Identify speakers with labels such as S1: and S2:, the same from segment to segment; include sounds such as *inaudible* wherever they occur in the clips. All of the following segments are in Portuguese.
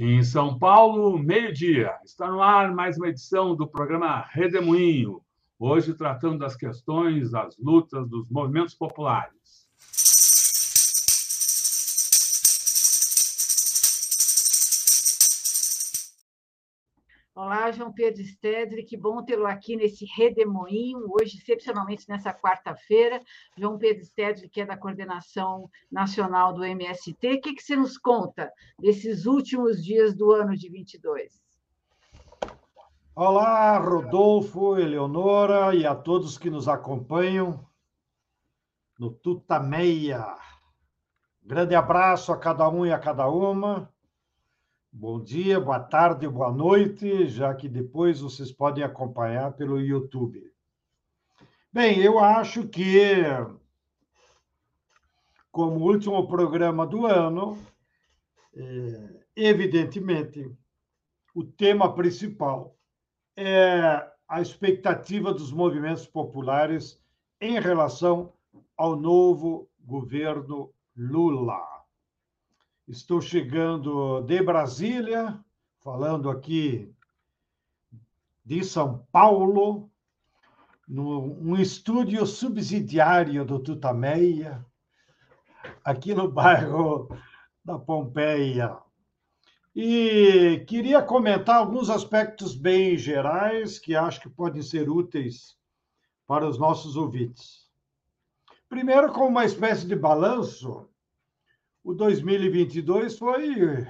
S1: Em São Paulo, meio-dia. Está no ar mais uma edição do programa Redemoinho. Hoje tratando das questões, das lutas, dos movimentos populares.
S2: Olá, João Pedro Stedley, que bom tê-lo aqui nesse redemoinho, hoje, excepcionalmente nessa quarta-feira. João Pedro Stedley, que é da coordenação nacional do MST, o que, que você nos conta desses últimos dias do ano de 22?
S3: Olá, Rodolfo, Eleonora e a todos que nos acompanham no Tutameia. Grande abraço a cada um e a cada uma. Bom dia, boa tarde, boa noite, já que depois vocês podem acompanhar pelo YouTube. Bem, eu acho que, como último programa do ano, é, evidentemente, o tema principal é a expectativa dos movimentos populares em relação ao novo governo Lula. Estou chegando de Brasília, falando aqui de São Paulo, num estúdio subsidiário do Tutameia, aqui no *laughs* bairro da Pompeia. E queria comentar alguns aspectos bem gerais que acho que podem ser úteis para os nossos ouvintes. Primeiro, como uma espécie de balanço, o 2022 foi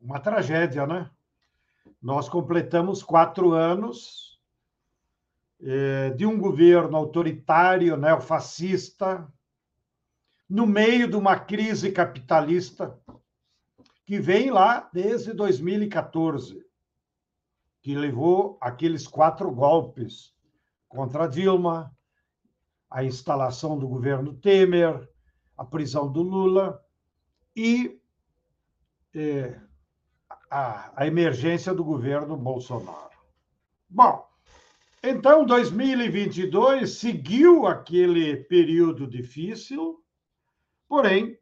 S3: uma tragédia, né? Nós completamos quatro anos é, de um governo autoritário, neofascista, no meio de uma crise capitalista que vem lá desde 2014, que levou aqueles quatro golpes contra Dilma, a instalação do governo Temer, a prisão do Lula e é, a, a emergência do governo Bolsonaro. Bom, então 2022 seguiu aquele período difícil, porém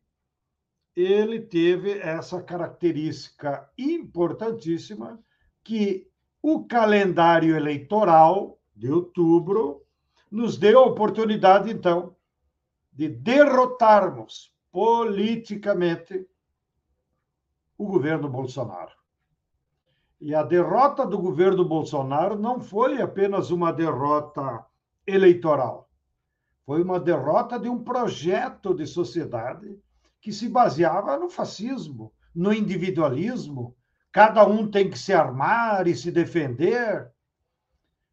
S3: ele teve essa característica importantíssima que o calendário eleitoral de outubro nos deu a oportunidade, então, de derrotarmos politicamente o governo Bolsonaro. E a derrota do governo Bolsonaro não foi apenas uma derrota eleitoral, foi uma derrota de um projeto de sociedade que se baseava no fascismo, no individualismo. Cada um tem que se armar e se defender,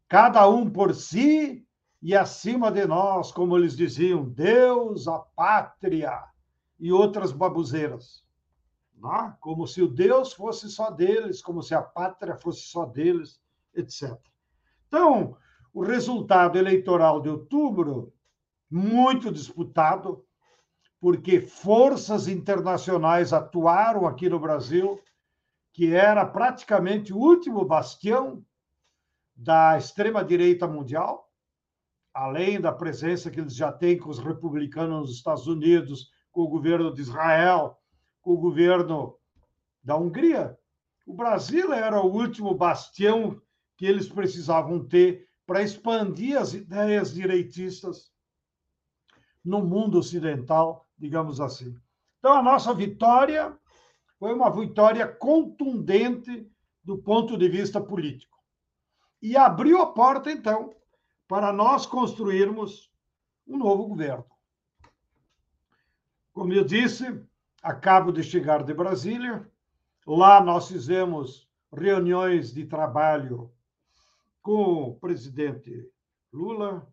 S3: cada um por si e acima de nós, como eles diziam, Deus, a pátria e outras babuzeiras. Né? Como se o Deus fosse só deles, como se a pátria fosse só deles, etc. Então, o resultado eleitoral de outubro, muito disputado, porque forças internacionais atuaram aqui no Brasil, que era praticamente o último bastião da extrema-direita mundial, além da presença que eles já têm com os republicanos nos Estados Unidos, com o governo de Israel, com o governo da Hungria. O Brasil era o último bastião que eles precisavam ter para expandir as ideias direitistas no mundo ocidental, digamos assim. Então, a nossa vitória foi uma vitória contundente do ponto de vista político. E abriu a porta, então, para nós construirmos um novo governo. Como eu disse, acabo de chegar de Brasília. Lá nós fizemos reuniões de trabalho com o presidente Lula,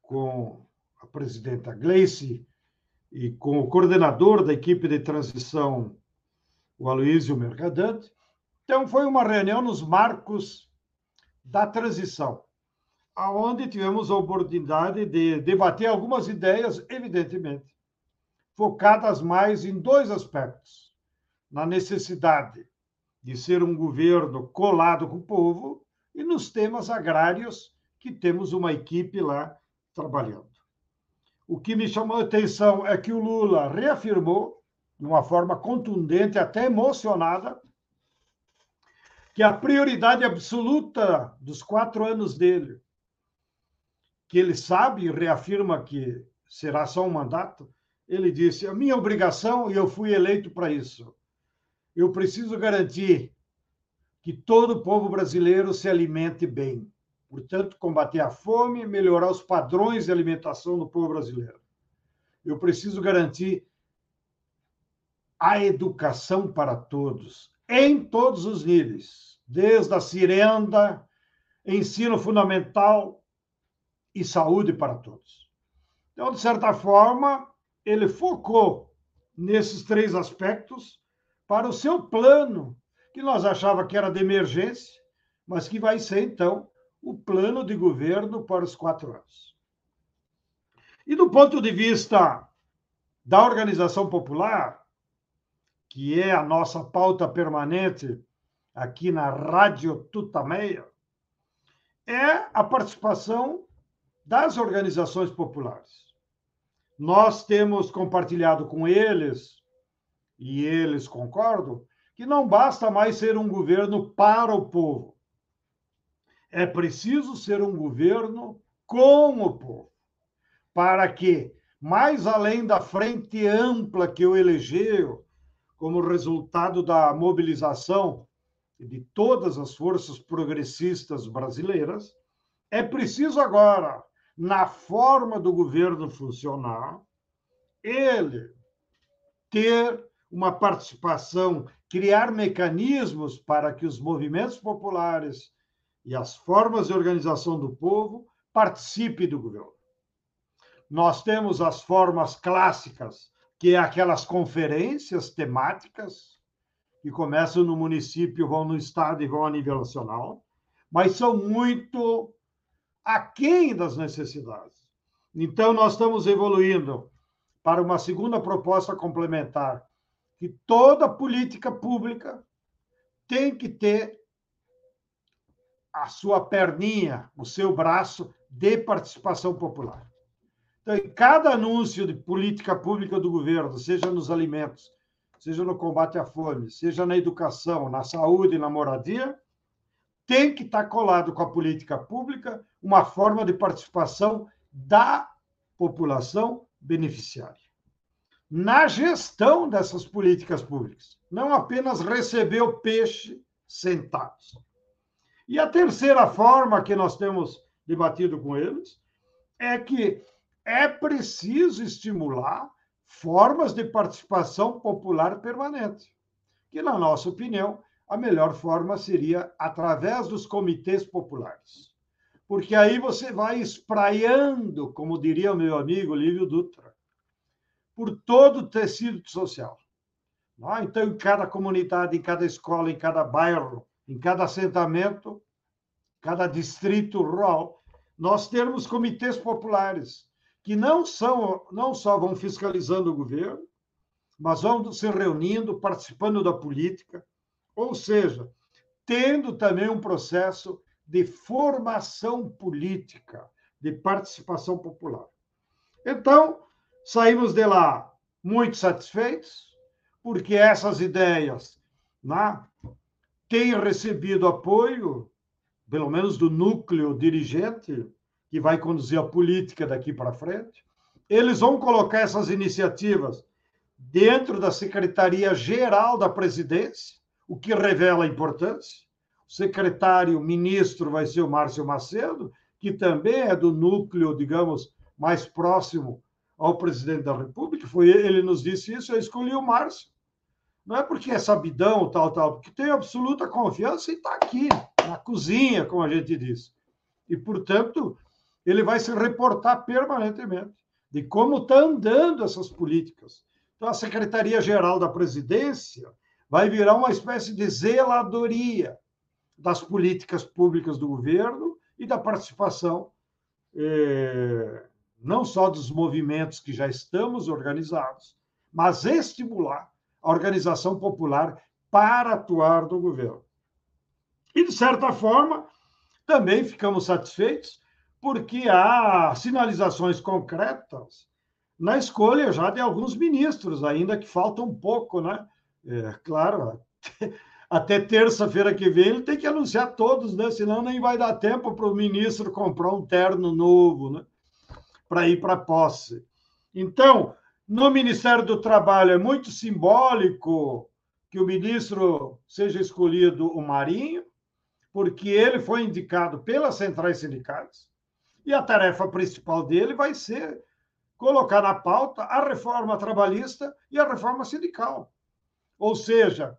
S3: com a presidenta Gleice e com o coordenador da equipe de transição, o Aloysio Mercadante. Então, foi uma reunião nos marcos da transição, aonde tivemos a oportunidade de debater algumas ideias, evidentemente, focadas mais em dois aspectos: na necessidade de ser um governo colado com o povo e nos temas agrários, que temos uma equipe lá trabalhando. O que me chamou a atenção é que o Lula reafirmou, de uma forma contundente, até emocionada, que a prioridade absoluta dos quatro anos dele, que ele sabe e reafirma que será só um mandato, ele disse: a minha obrigação, e eu fui eleito para isso, eu preciso garantir que todo o povo brasileiro se alimente bem. Portanto, combater a fome, melhorar os padrões de alimentação do povo brasileiro. Eu preciso garantir a educação para todos, em todos os níveis, desde a cirenda, ensino fundamental e saúde para todos. Então, de certa forma, ele focou nesses três aspectos para o seu plano, que nós achava que era de emergência, mas que vai ser, então, o plano de governo para os quatro anos. E do ponto de vista da organização popular, que é a nossa pauta permanente aqui na Rádio Tutameia, é a participação das organizações populares. Nós temos compartilhado com eles, e eles concordam, que não basta mais ser um governo para o povo. É preciso ser um governo com o povo, para que, mais além da frente ampla que o elegeu, como resultado da mobilização de todas as forças progressistas brasileiras, é preciso agora, na forma do governo funcionar, ele ter uma participação, criar mecanismos para que os movimentos populares e as formas de organização do povo participem do governo. Nós temos as formas clássicas, que é aquelas conferências temáticas, que começam no município, vão no estado e vão a nível nacional, mas são muito aquém das necessidades. Então, nós estamos evoluindo para uma segunda proposta complementar, que toda política pública tem que ter a sua perninha, o seu braço de participação popular. Então, em cada anúncio de política pública do governo, seja nos alimentos, seja no combate à fome, seja na educação, na saúde na moradia, tem que estar colado com a política pública uma forma de participação da população beneficiária. Na gestão dessas políticas públicas, não apenas receber o peixe sentados. E a terceira forma que nós temos debatido com eles é que é preciso estimular formas de participação popular permanente, que, na nossa opinião, a melhor forma seria através dos comitês populares. Porque aí você vai espraiando, como diria o meu amigo Lívio Dutra, por todo o tecido social. Então, em cada comunidade, em cada escola, em cada bairro, em cada assentamento, cada distrito rural, nós temos comitês populares que não são não só vão fiscalizando o governo, mas vão se reunindo, participando da política, ou seja, tendo também um processo de formação política, de participação popular. Então, saímos de lá muito satisfeitos, porque essas ideias né, têm recebido apoio, pelo menos do núcleo dirigente, que vai conduzir a política daqui para frente. Eles vão colocar essas iniciativas dentro da Secretaria-Geral da Presidência, o que revela a importância. Secretário ministro vai ser o Márcio Macedo, que também é do núcleo, digamos, mais próximo ao presidente da República. Foi ele nos disse isso, eu escolhi o Márcio. Não é porque é sabidão, tal, tal, porque tem absoluta confiança e está aqui, na cozinha, como a gente diz. E, portanto, ele vai se reportar permanentemente de como está andando essas políticas. Então, a Secretaria-Geral da Presidência vai virar uma espécie de zeladoria das políticas públicas do governo e da participação, eh, não só dos movimentos que já estamos organizados, mas estimular a organização popular para atuar no governo. E, de certa forma, também ficamos satisfeitos porque há sinalizações concretas na escolha já de alguns ministros, ainda que falta um pouco, né? É, claro, até terça-feira que vem ele tem que anunciar todos, né? Senão nem vai dar tempo para o ministro comprar um terno novo, né? Para ir para posse. Então, no Ministério do Trabalho é muito simbólico que o ministro seja escolhido o Marinho, porque ele foi indicado pelas centrais sindicais e a tarefa principal dele vai ser colocar na pauta a reforma trabalhista e a reforma sindical. Ou seja,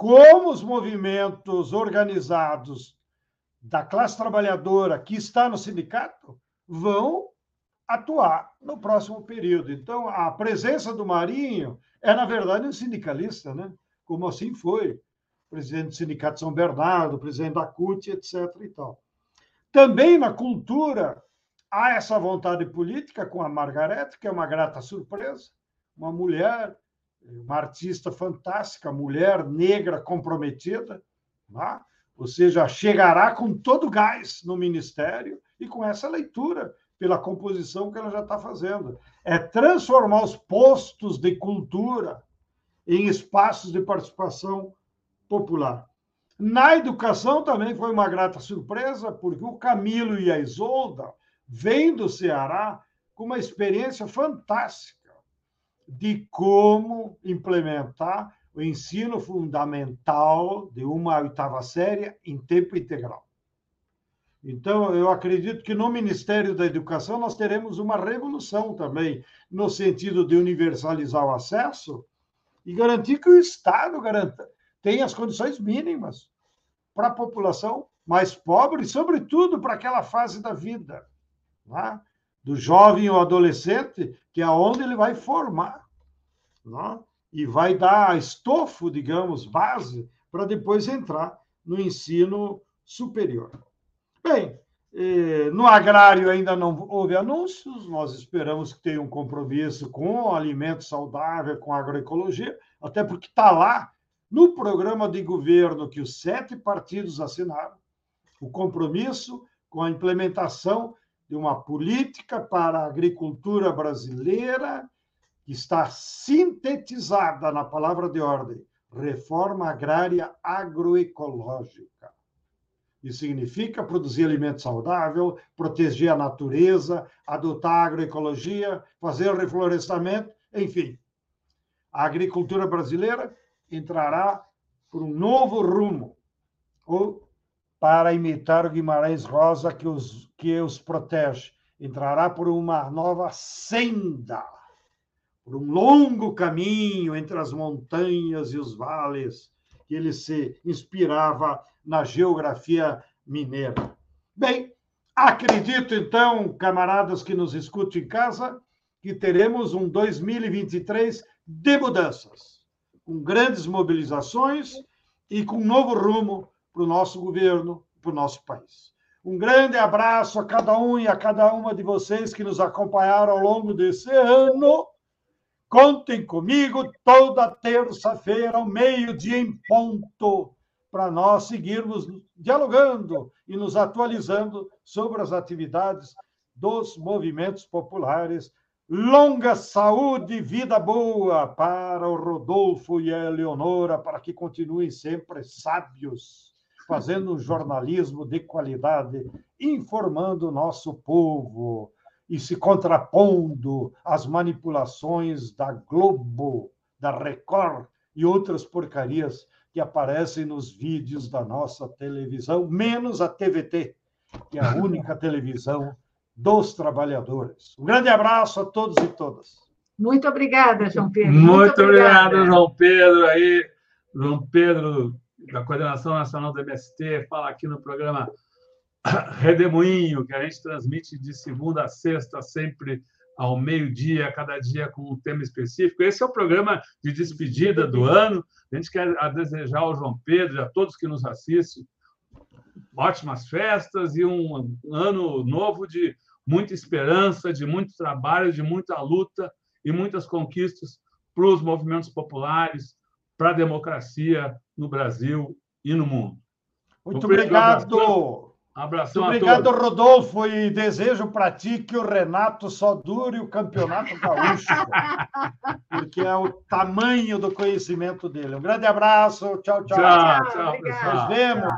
S3: como os movimentos organizados da classe trabalhadora que está no sindicato vão atuar no próximo período. Então, a presença do Marinho é, na verdade, um sindicalista, né? como assim foi. Presidente do Sindicato São Bernardo, presidente da CUT, etc. E tal. Também na cultura, há essa vontade política com a Margarete, que é uma grata surpresa, uma mulher uma artista fantástica, mulher negra comprometida, né? ou seja, chegará com todo gás no ministério e com essa leitura pela composição que ela já está fazendo. É transformar os postos de cultura em espaços de participação popular. Na educação também foi uma grata surpresa, porque o Camilo e a Isolda vêm do Ceará com uma experiência fantástica de como implementar o ensino fundamental de uma oitava série em tempo integral. Então, eu acredito que no Ministério da Educação nós teremos uma revolução também, no sentido de universalizar o acesso e garantir que o Estado garanta, tenha as condições mínimas para a população mais pobre, sobretudo para aquela fase da vida. Né? Do jovem ou adolescente, que é onde ele vai formar, né? e vai dar estofo, digamos, base, para depois entrar no ensino superior. Bem, eh, no agrário ainda não houve anúncios, nós esperamos que tenha um compromisso com alimento saudável, com agroecologia, até porque está lá no programa de governo que os sete partidos assinaram, o compromisso com a implementação de uma política para a agricultura brasileira que está sintetizada na palavra de ordem: reforma agrária agroecológica. Isso significa produzir alimento saudável, proteger a natureza, adotar a agroecologia, fazer reflorestamento, enfim. A agricultura brasileira entrará por um novo rumo, ou para imitar o Guimarães Rosa que os, que os protege. Entrará por uma nova senda, por um longo caminho entre as montanhas e os vales, que ele se inspirava na geografia mineira. Bem, acredito então, camaradas que nos escutam em casa, que teremos um 2023 de mudanças, com grandes mobilizações e com um novo rumo para o nosso governo, para o nosso país. Um grande abraço a cada um e a cada uma de vocês que nos acompanharam ao longo desse ano. Contem comigo toda terça-feira, ao meio-dia em ponto, para nós seguirmos dialogando e nos atualizando sobre as atividades dos movimentos populares. Longa saúde e vida boa para o Rodolfo e a Eleonora, para que continuem sempre sábios fazendo um jornalismo de qualidade, informando o nosso povo e se contrapondo às manipulações da Globo, da Record e outras porcarias que aparecem nos vídeos da nossa televisão, menos a TVT, que é a *laughs* única televisão dos trabalhadores. Um grande abraço a todos e todas.
S2: Muito obrigada, João Pedro.
S1: Muito, Muito obrigado, João Pedro. Aí, João Pedro da Coordenação Nacional do MST, fala aqui no programa *coughs* Redemoinho, que a gente transmite de segunda a sexta, sempre ao meio-dia, cada dia com um tema específico. Esse é o programa de despedida do ano. A gente quer desejar ao João Pedro e a todos que nos assistem ótimas festas e um ano novo de muita esperança, de muito trabalho, de muita luta e muitas conquistas para os movimentos populares, para a democracia no Brasil e no mundo.
S3: Muito obrigado.
S1: Abração
S3: Obrigado, Rodolfo, e desejo para ti que o Renato só dure o campeonato gaúcho, porque é o tamanho do conhecimento dele. Um grande abraço, tchau, tchau.
S1: Tchau, tchau, pessoal.
S3: Nos vemos.